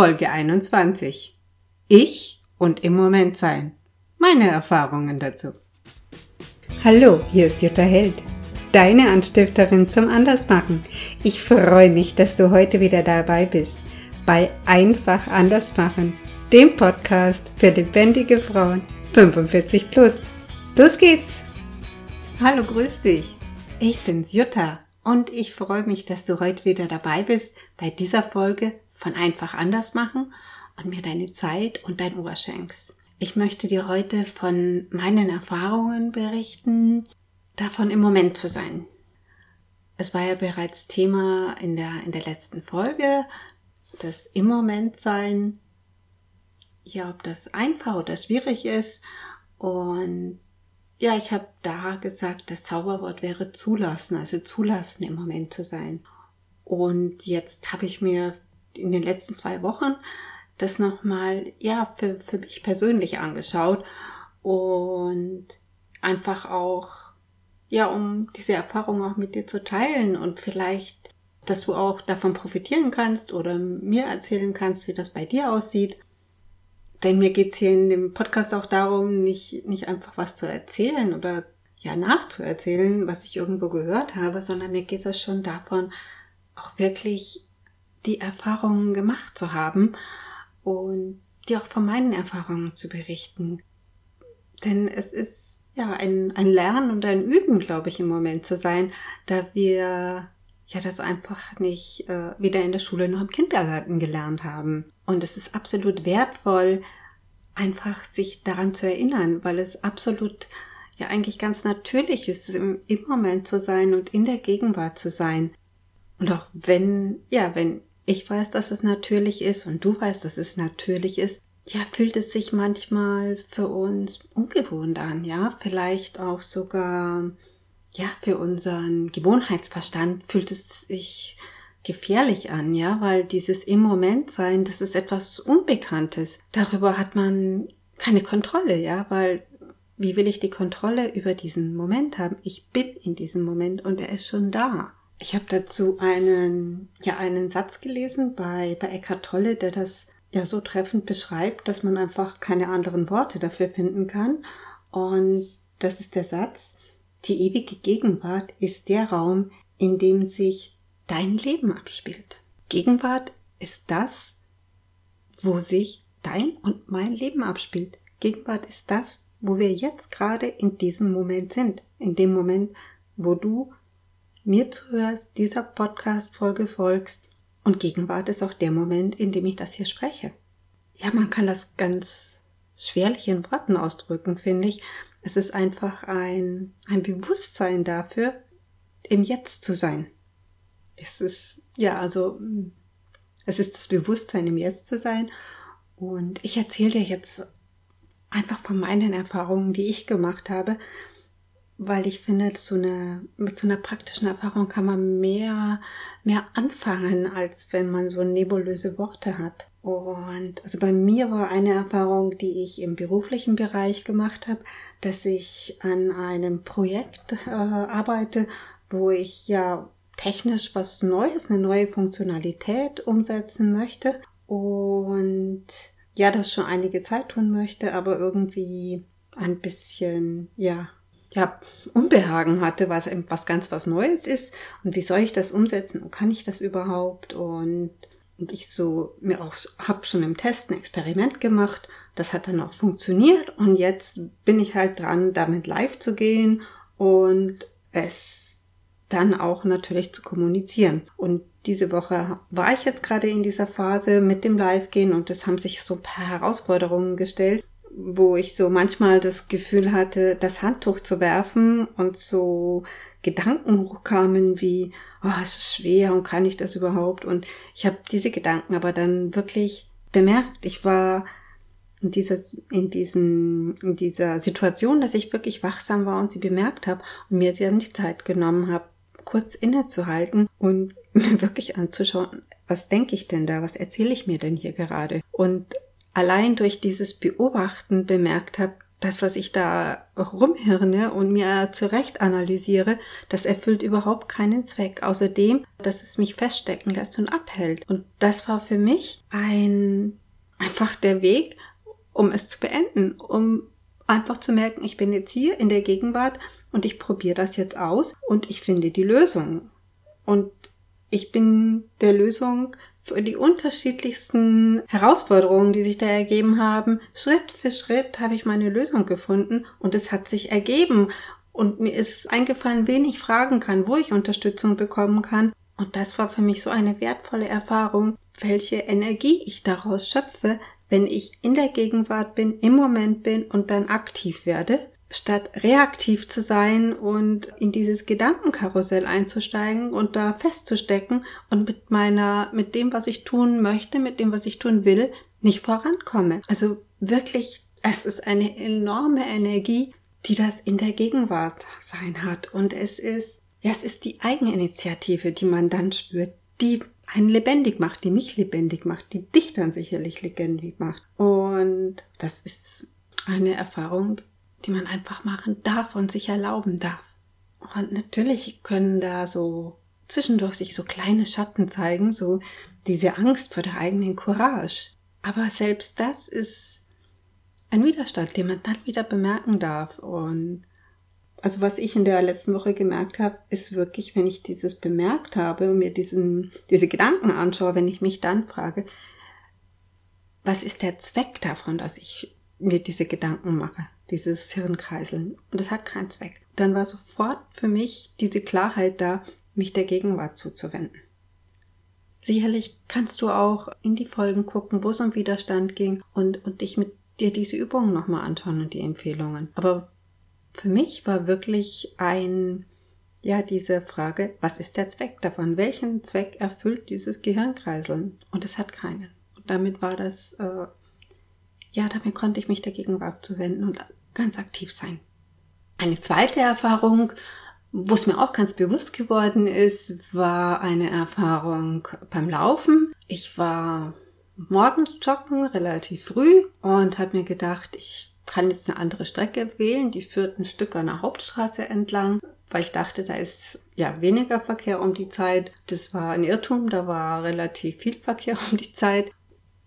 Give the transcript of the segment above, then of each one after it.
Folge 21. Ich und im Moment sein. Meine Erfahrungen dazu. Hallo, hier ist Jutta Held, deine Anstifterin zum Andersmachen. Ich freue mich, dass du heute wieder dabei bist bei Einfach Andersmachen, dem Podcast für lebendige Frauen 45 plus. Los geht's! Hallo, grüß dich. Ich bin's Jutta und ich freue mich, dass du heute wieder dabei bist bei dieser Folge von einfach anders machen und mir deine Zeit und dein Ohr schenkst. Ich möchte dir heute von meinen Erfahrungen berichten, davon im Moment zu sein. Es war ja bereits Thema in der, in der letzten Folge, das im Moment sein, ja, ob das einfach oder schwierig ist. Und ja, ich habe da gesagt, das Zauberwort wäre zulassen, also zulassen im Moment zu sein. Und jetzt habe ich mir in den letzten zwei Wochen das nochmal, ja, für, für mich persönlich angeschaut und einfach auch, ja, um diese Erfahrung auch mit dir zu teilen und vielleicht, dass du auch davon profitieren kannst oder mir erzählen kannst, wie das bei dir aussieht. Denn mir geht's hier in dem Podcast auch darum, nicht, nicht einfach was zu erzählen oder ja nachzuerzählen, was ich irgendwo gehört habe, sondern mir geht es schon davon, auch wirklich die Erfahrungen gemacht zu haben und dir auch von meinen Erfahrungen zu berichten. Denn es ist ja ein, ein Lernen und ein Üben, glaube ich, im Moment zu sein, da wir ja das einfach nicht äh, weder in der Schule noch im Kindergarten gelernt haben. Und es ist absolut wertvoll, einfach sich daran zu erinnern, weil es absolut ja eigentlich ganz natürlich ist, im, im Moment zu sein und in der Gegenwart zu sein. Und auch wenn, ja, wenn ich weiß, dass es natürlich ist und du weißt, dass es natürlich ist, ja, fühlt es sich manchmal für uns ungewohnt an, ja, vielleicht auch sogar, ja, für unseren Gewohnheitsverstand fühlt es sich gefährlich an, ja, weil dieses im Moment sein, das ist etwas Unbekanntes. Darüber hat man keine Kontrolle, ja, weil wie will ich die Kontrolle über diesen Moment haben? Ich bin in diesem Moment und er ist schon da. Ich habe dazu einen, ja, einen Satz gelesen bei, bei Eckhart Tolle, der das ja so treffend beschreibt, dass man einfach keine anderen Worte dafür finden kann. Und das ist der Satz, die ewige Gegenwart ist der Raum, in dem sich dein Leben abspielt. Gegenwart ist das, wo sich dein und mein Leben abspielt. Gegenwart ist das, wo wir jetzt gerade in diesem Moment sind. In dem Moment, wo du mir zuhörst, dieser Podcast-Folge folgst und Gegenwart ist auch der Moment, in dem ich das hier spreche. Ja, man kann das ganz schwerlich in Worten ausdrücken, finde ich. Es ist einfach ein, ein Bewusstsein dafür, im Jetzt zu sein. Es ist, ja, also, es ist das Bewusstsein, im Jetzt zu sein. Und ich erzähle dir jetzt einfach von meinen Erfahrungen, die ich gemacht habe, weil ich finde, so eine, mit so einer praktischen Erfahrung kann man mehr, mehr anfangen, als wenn man so nebulöse Worte hat. Und also bei mir war eine Erfahrung, die ich im beruflichen Bereich gemacht habe, dass ich an einem Projekt äh, arbeite, wo ich ja technisch was Neues, eine neue Funktionalität umsetzen möchte und ja, das schon einige Zeit tun möchte, aber irgendwie ein bisschen, ja, ja, Unbehagen hatte, was was ganz was Neues ist. Und wie soll ich das umsetzen? Und kann ich das überhaupt? Und und ich so mir auch habe schon im Test ein Experiment gemacht, das hat dann auch funktioniert. Und jetzt bin ich halt dran, damit live zu gehen und es dann auch natürlich zu kommunizieren. Und diese Woche war ich jetzt gerade in dieser Phase mit dem Live-Gehen und es haben sich so ein paar Herausforderungen gestellt wo ich so manchmal das Gefühl hatte, das Handtuch zu werfen und so Gedanken hochkamen wie, oh, es ist schwer und kann ich das überhaupt? Und ich habe diese Gedanken aber dann wirklich bemerkt. Ich war in dieser, in diesem, in dieser Situation, dass ich wirklich wachsam war und sie bemerkt habe und mir dann die Zeit genommen habe, kurz innezuhalten und mir wirklich anzuschauen, was denke ich denn da, was erzähle ich mir denn hier gerade? Und allein durch dieses Beobachten bemerkt habe, das, was ich da rumhirne und mir zurecht analysiere, das erfüllt überhaupt keinen Zweck. Außerdem, dass es mich feststecken lässt und abhält. Und das war für mich ein, einfach der Weg, um es zu beenden, um einfach zu merken, ich bin jetzt hier in der Gegenwart und ich probiere das jetzt aus und ich finde die Lösung. Und ich bin der Lösung die unterschiedlichsten Herausforderungen, die sich da ergeben haben. Schritt für Schritt habe ich meine Lösung gefunden und es hat sich ergeben. Und mir ist eingefallen, wen ich fragen kann, wo ich Unterstützung bekommen kann. Und das war für mich so eine wertvolle Erfahrung, welche Energie ich daraus schöpfe, wenn ich in der Gegenwart bin, im Moment bin und dann aktiv werde statt reaktiv zu sein und in dieses Gedankenkarussell einzusteigen und da festzustecken und mit meiner, mit dem, was ich tun möchte, mit dem, was ich tun will, nicht vorankomme. Also wirklich, es ist eine enorme Energie, die das in der Gegenwart sein hat. Und es ist, ja, es ist die Eigeninitiative, die man dann spürt, die einen lebendig macht, die mich lebendig macht, die dich dann sicherlich lebendig macht. Und das ist eine Erfahrung, die man einfach machen darf und sich erlauben darf. Und natürlich können da so zwischendurch sich so kleine Schatten zeigen, so diese Angst vor der eigenen Courage. Aber selbst das ist ein Widerstand, den man dann wieder bemerken darf. Und also was ich in der letzten Woche gemerkt habe, ist wirklich, wenn ich dieses bemerkt habe und mir diesen, diese Gedanken anschaue, wenn ich mich dann frage, was ist der Zweck davon, dass ich mir diese Gedanken mache? Dieses Hirnkreiseln. Und es hat keinen Zweck. Dann war sofort für mich diese Klarheit da, mich der Gegenwart zuzuwenden. Sicherlich kannst du auch in die Folgen gucken, wo es um Widerstand ging und, und dich mit dir diese Übungen nochmal anschauen und die Empfehlungen. Aber für mich war wirklich ein, ja, diese Frage, was ist der Zweck davon? Welchen Zweck erfüllt dieses Gehirnkreiseln? Und es hat keinen. Und damit war das, äh, ja, damit konnte ich mich der Gegenwart zuwenden und ganz aktiv sein. Eine zweite Erfahrung, wo es mir auch ganz bewusst geworden ist, war eine Erfahrung beim Laufen. Ich war morgens joggen, relativ früh und habe mir gedacht, ich kann jetzt eine andere Strecke wählen. Die führt ein Stück an der Hauptstraße entlang, weil ich dachte, da ist ja weniger Verkehr um die Zeit. Das war ein Irrtum, da war relativ viel Verkehr um die Zeit.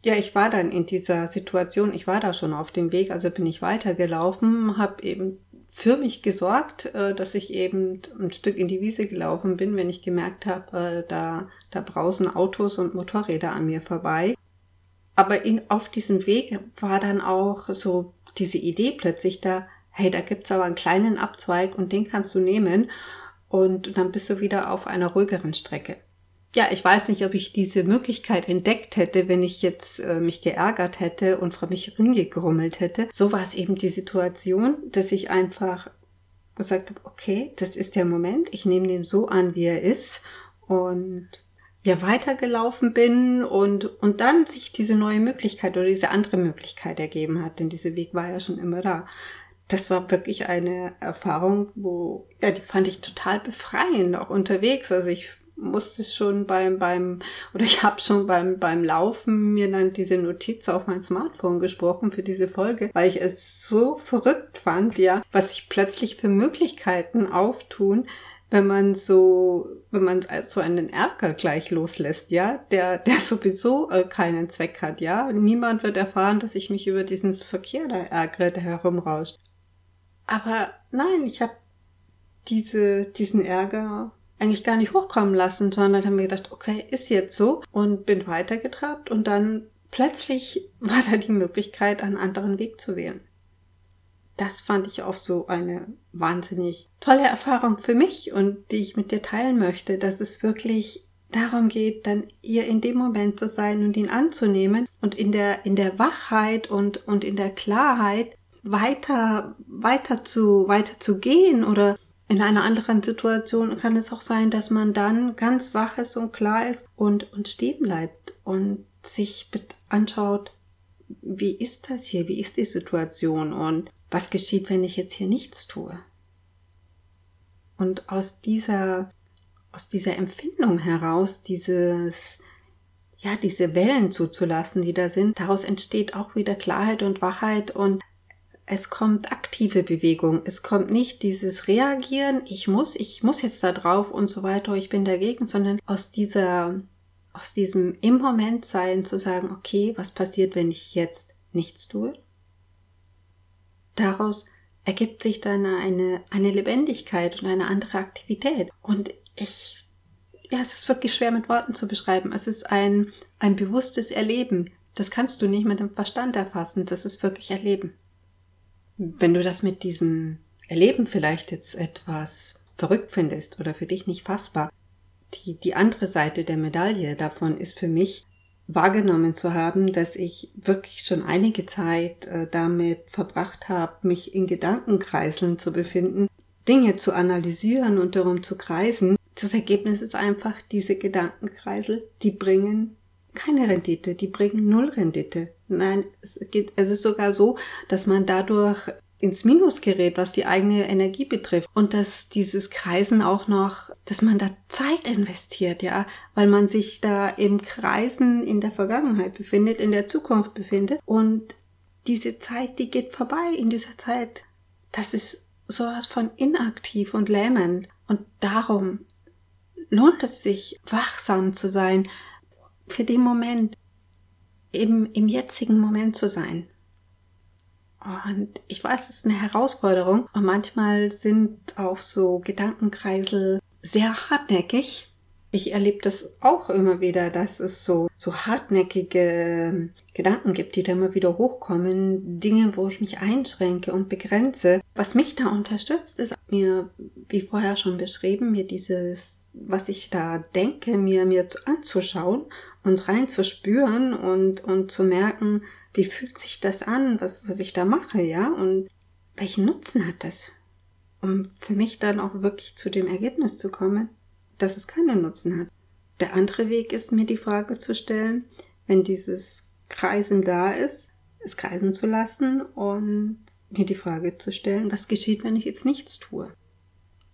Ja, ich war dann in dieser Situation, ich war da schon auf dem Weg, also bin ich weitergelaufen, habe eben für mich gesorgt, äh, dass ich eben ein Stück in die Wiese gelaufen bin, wenn ich gemerkt habe, äh, da, da brausen Autos und Motorräder an mir vorbei. Aber in, auf diesem Weg war dann auch so diese Idee plötzlich da, hey, da gibt's aber einen kleinen Abzweig und den kannst du nehmen und dann bist du wieder auf einer ruhigeren Strecke ja, ich weiß nicht, ob ich diese Möglichkeit entdeckt hätte, wenn ich jetzt äh, mich geärgert hätte und vor mich ringegrummelt hätte. So war es eben die Situation, dass ich einfach gesagt habe, okay, das ist der Moment, ich nehme den so an, wie er ist und ja weitergelaufen bin und, und dann sich diese neue Möglichkeit oder diese andere Möglichkeit ergeben hat, denn dieser Weg war ja schon immer da. Das war wirklich eine Erfahrung, wo, ja, die fand ich total befreiend, auch unterwegs. Also ich musste schon beim, beim, oder ich habe schon beim, beim Laufen mir dann diese Notiz auf mein Smartphone gesprochen für diese Folge, weil ich es so verrückt fand, ja, was sich plötzlich für Möglichkeiten auftun, wenn man so, wenn man so einen Ärger gleich loslässt, ja, der, der sowieso äh, keinen Zweck hat, ja. Niemand wird erfahren, dass ich mich über diesen Verkehr da ärgere, der herumrauscht. Aber nein, ich habe diese, diesen Ärger eigentlich gar nicht hochkommen lassen, sondern habe mir gedacht, okay, ist jetzt so und bin weitergetrabt und dann plötzlich war da die Möglichkeit, einen anderen Weg zu wählen. Das fand ich auch so eine wahnsinnig tolle Erfahrung für mich und die ich mit dir teilen möchte, dass es wirklich darum geht, dann ihr in dem Moment zu sein und ihn anzunehmen und in der, in der Wachheit und, und in der Klarheit weiter, weiter zu, weiter zu gehen oder in einer anderen Situation kann es auch sein, dass man dann ganz wach ist und klar ist und, und stehen bleibt und sich anschaut, wie ist das hier, wie ist die Situation und was geschieht, wenn ich jetzt hier nichts tue. Und aus dieser, aus dieser Empfindung heraus, dieses, ja, diese Wellen zuzulassen, die da sind, daraus entsteht auch wieder Klarheit und Wachheit und es kommt aktive Bewegung. Es kommt nicht dieses Reagieren, ich muss, ich muss jetzt da drauf und so weiter, ich bin dagegen, sondern aus dieser, aus diesem im Moment sein zu sagen, okay, was passiert, wenn ich jetzt nichts tue? Daraus ergibt sich dann eine, eine Lebendigkeit und eine andere Aktivität. Und ich, ja, es ist wirklich schwer mit Worten zu beschreiben. Es ist ein, ein bewusstes Erleben. Das kannst du nicht mit dem Verstand erfassen. Das ist wirklich Erleben. Wenn du das mit diesem Erleben vielleicht jetzt etwas verrückt findest oder für dich nicht fassbar, die, die andere Seite der Medaille davon ist für mich wahrgenommen zu haben, dass ich wirklich schon einige Zeit äh, damit verbracht habe, mich in Gedankenkreiseln zu befinden, Dinge zu analysieren und darum zu kreisen. Das Ergebnis ist einfach, diese Gedankenkreisel, die bringen keine Rendite, die bringen null Rendite. Nein, es geht, es ist sogar so, dass man dadurch ins Minus gerät, was die eigene Energie betrifft. Und dass dieses Kreisen auch noch, dass man da Zeit investiert, ja, weil man sich da im Kreisen in der Vergangenheit befindet, in der Zukunft befindet. Und diese Zeit, die geht vorbei in dieser Zeit. Das ist sowas von inaktiv und lähmend. Und darum lohnt es sich, wachsam zu sein, für den Moment, eben im jetzigen Moment zu sein. Und ich weiß, es ist eine Herausforderung. Und manchmal sind auch so Gedankenkreisel sehr hartnäckig. Ich erlebe das auch immer wieder, dass es so, so hartnäckige Gedanken gibt, die da immer wieder hochkommen. Dinge, wo ich mich einschränke und begrenze. Was mich da unterstützt, ist mir, wie vorher schon beschrieben, mir dieses, was ich da denke, mir, mir anzuschauen und reinzuspüren und, und zu merken, wie fühlt sich das an, was, was ich da mache, ja, und welchen Nutzen hat das? Um für mich dann auch wirklich zu dem Ergebnis zu kommen, dass es keinen Nutzen hat. Der andere Weg ist, mir die Frage zu stellen, wenn dieses Kreisen da ist, es kreisen zu lassen und mir die Frage zu stellen, was geschieht, wenn ich jetzt nichts tue?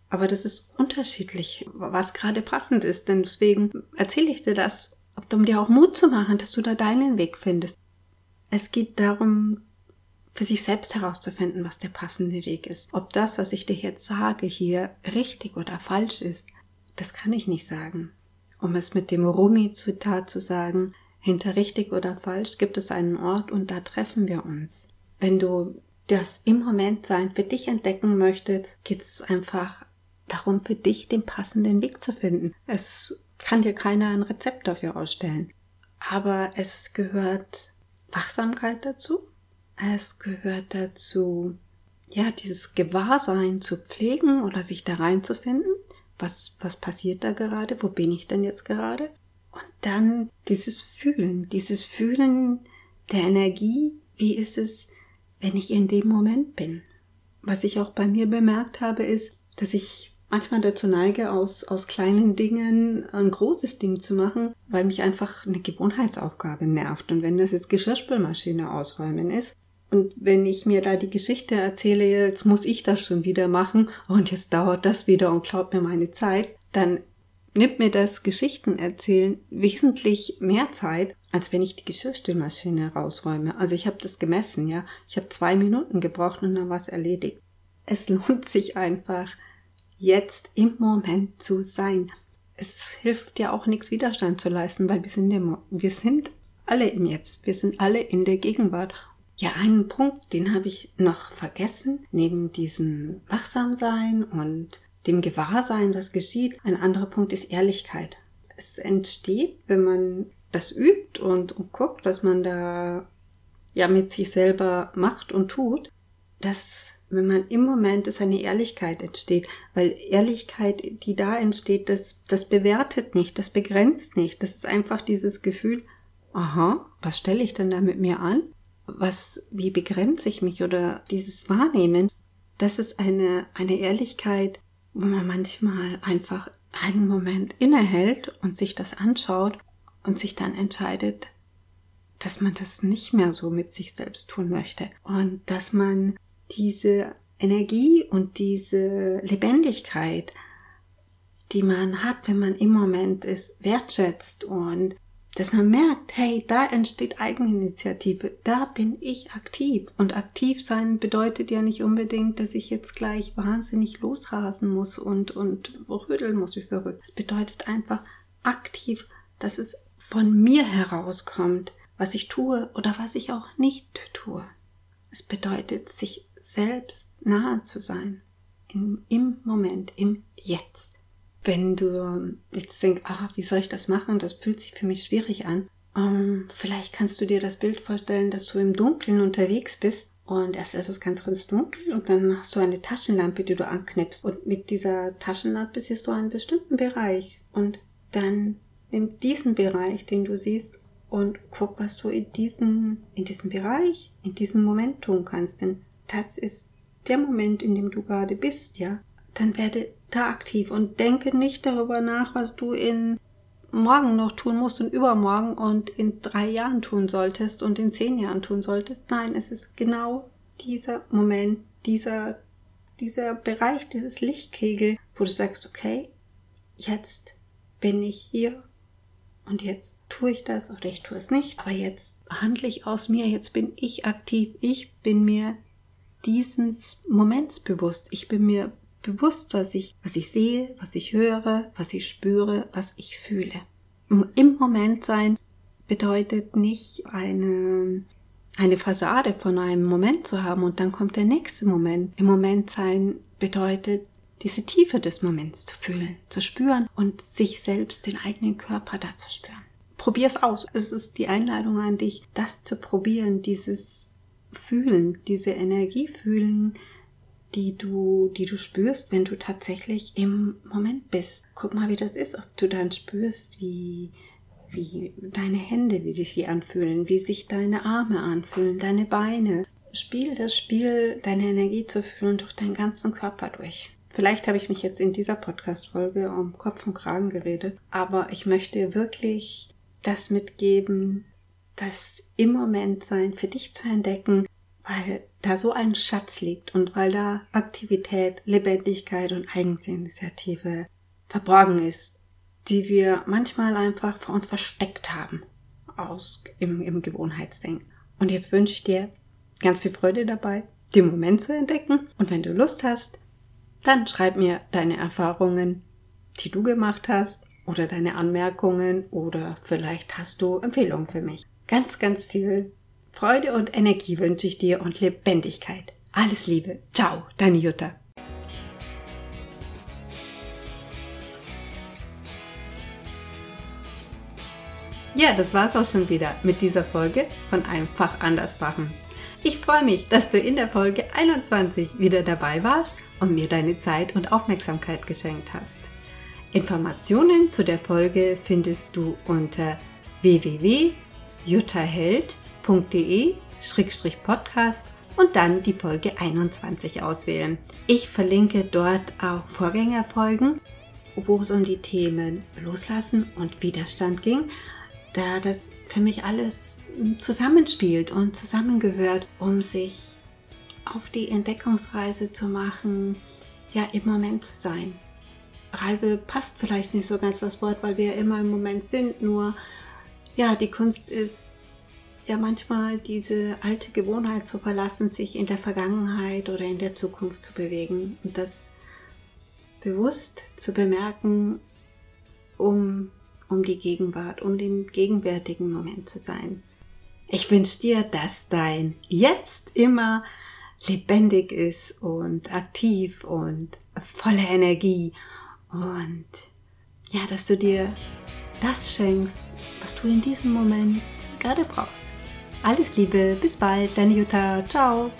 Aber das ist unterschiedlich, was gerade passend ist, denn deswegen erzähle ich dir das, um dir auch Mut zu machen, dass du da deinen Weg findest. Es geht darum, für sich selbst herauszufinden, was der passende Weg ist. Ob das, was ich dir jetzt sage, hier richtig oder falsch ist, das kann ich nicht sagen. Um es mit dem Rumi-Zitat zu sagen, hinter richtig oder falsch gibt es einen Ort und da treffen wir uns. Wenn du das im Moment sein für dich entdecken möchtest, geht es einfach darum, für dich den passenden Weg zu finden. Es kann dir keiner ein Rezept dafür ausstellen. Aber es gehört Wachsamkeit dazu. Es gehört dazu, ja, dieses Gewahrsein zu pflegen oder sich da reinzufinden. Was, was passiert da gerade? Wo bin ich denn jetzt gerade? Und dann dieses Fühlen, dieses Fühlen der Energie. Wie ist es, wenn ich in dem Moment bin? Was ich auch bei mir bemerkt habe, ist, dass ich manchmal dazu neige, aus, aus kleinen Dingen ein großes Ding zu machen, weil mich einfach eine Gewohnheitsaufgabe nervt. Und wenn das jetzt Geschirrspülmaschine ausräumen ist, und wenn ich mir da die Geschichte erzähle, jetzt muss ich das schon wieder machen und jetzt dauert das wieder und klaut mir meine Zeit, dann nimmt mir das Geschichtenerzählen wesentlich mehr Zeit, als wenn ich die Geschirrspülmaschine rausräume. Also ich habe das gemessen, ja. Ich habe zwei Minuten gebraucht und dann war es erledigt. Es lohnt sich einfach, jetzt im Moment zu sein. Es hilft ja auch nichts Widerstand zu leisten, weil wir sind, im, wir sind alle im Jetzt. Wir sind alle in der Gegenwart. Ja, einen Punkt, den habe ich noch vergessen. Neben diesem Wachsamsein und dem Gewahrsein, was geschieht. Ein anderer Punkt ist Ehrlichkeit. Es entsteht, wenn man das übt und, und guckt, was man da ja mit sich selber macht und tut, dass wenn man im Moment ist eine Ehrlichkeit entsteht, weil Ehrlichkeit, die da entsteht, das, das bewertet nicht, das begrenzt nicht. Das ist einfach dieses Gefühl, aha, was stelle ich denn da mit mir an? Was, wie begrenze ich mich oder dieses Wahrnehmen? Das ist eine, eine Ehrlichkeit, wo man manchmal einfach einen Moment innehält und sich das anschaut und sich dann entscheidet, dass man das nicht mehr so mit sich selbst tun möchte und dass man diese Energie und diese Lebendigkeit, die man hat, wenn man im Moment ist, wertschätzt und dass man merkt, hey, da entsteht Eigeninitiative, da bin ich aktiv. Und aktiv sein bedeutet ja nicht unbedingt, dass ich jetzt gleich wahnsinnig losrasen muss und, und rödeln muss wie verrückt. Es bedeutet einfach aktiv, dass es von mir herauskommt, was ich tue oder was ich auch nicht tue. Es bedeutet, sich selbst nahe zu sein. Im, im Moment, im Jetzt. Wenn du jetzt denkst, ah, wie soll ich das machen? Das fühlt sich für mich schwierig an. Ähm, vielleicht kannst du dir das Bild vorstellen, dass du im Dunkeln unterwegs bist und erst ist es ganz, ganz dunkel und dann hast du eine Taschenlampe, die du anknipst. Und mit dieser Taschenlampe siehst du einen bestimmten Bereich. Und dann nimm diesen Bereich, den du siehst, und guck, was du in diesem, in diesem Bereich, in diesem Moment tun kannst. Denn das ist der Moment, in dem du gerade bist, ja. Dann werde da aktiv und denke nicht darüber nach, was du in morgen noch tun musst und übermorgen und in drei Jahren tun solltest und in zehn Jahren tun solltest. Nein, es ist genau dieser Moment, dieser, dieser Bereich, dieses Lichtkegel, wo du sagst, okay, jetzt bin ich hier und jetzt tue ich das oder ich tue es nicht, aber jetzt handle ich aus mir, jetzt bin ich aktiv, ich bin mir dieses Moments bewusst, ich bin mir bewusst, was ich, was ich sehe, was ich höre, was ich spüre, was ich fühle. Im Moment sein bedeutet nicht eine, eine Fassade von einem Moment zu haben und dann kommt der nächste Moment. Im Moment sein bedeutet diese Tiefe des Moments zu fühlen, zu spüren und sich selbst, den eigenen Körper da zu spüren. Probier's aus. Es ist die Einladung an dich, das zu probieren, dieses Fühlen, diese Energie fühlen, die du, die du spürst, wenn du tatsächlich im Moment bist. Guck mal, wie das ist, ob du dann spürst, wie, wie deine Hände, wie sich sie anfühlen, wie sich deine Arme anfühlen, deine Beine. Spiel das Spiel, deine Energie zu fühlen durch deinen ganzen Körper durch. Vielleicht habe ich mich jetzt in dieser Podcast-Folge um Kopf und Kragen geredet, aber ich möchte wirklich das mitgeben, das im Moment sein für dich zu entdecken, weil da so ein Schatz liegt und weil da Aktivität, Lebendigkeit und Eigeninitiative verborgen ist, die wir manchmal einfach vor uns versteckt haben aus im, im Gewohnheitsdenken. Und jetzt wünsche ich dir ganz viel Freude dabei, den Moment zu entdecken. Und wenn du Lust hast, dann schreib mir deine Erfahrungen, die du gemacht hast, oder deine Anmerkungen, oder vielleicht hast du Empfehlungen für mich. Ganz, ganz viel Freude und Energie wünsche ich dir und Lebendigkeit. Alles Liebe. Ciao, deine Jutta. Ja, das war's auch schon wieder mit dieser Folge von Einfach anders machen. Ich freue mich, dass du in der Folge 21 wieder dabei warst und mir deine Zeit und Aufmerksamkeit geschenkt hast. Informationen zu der Folge findest du unter www.juttaheld.com www.podcast und dann die Folge 21 auswählen. Ich verlinke dort auch Vorgängerfolgen, wo es um die Themen Loslassen und Widerstand ging, da das für mich alles zusammenspielt und zusammengehört, um sich auf die Entdeckungsreise zu machen, ja im Moment zu sein. Reise passt vielleicht nicht so ganz das Wort, weil wir ja immer im Moment sind, nur ja, die Kunst ist ja manchmal diese alte Gewohnheit zu verlassen, sich in der Vergangenheit oder in der Zukunft zu bewegen und das bewusst zu bemerken, um, um die Gegenwart, um den gegenwärtigen Moment zu sein. Ich wünsche dir, dass dein Jetzt immer lebendig ist und aktiv und voller Energie und ja, dass du dir das schenkst, was du in diesem Moment gerade brauchst. Alles Liebe, bis bald, deine Jutta, ciao.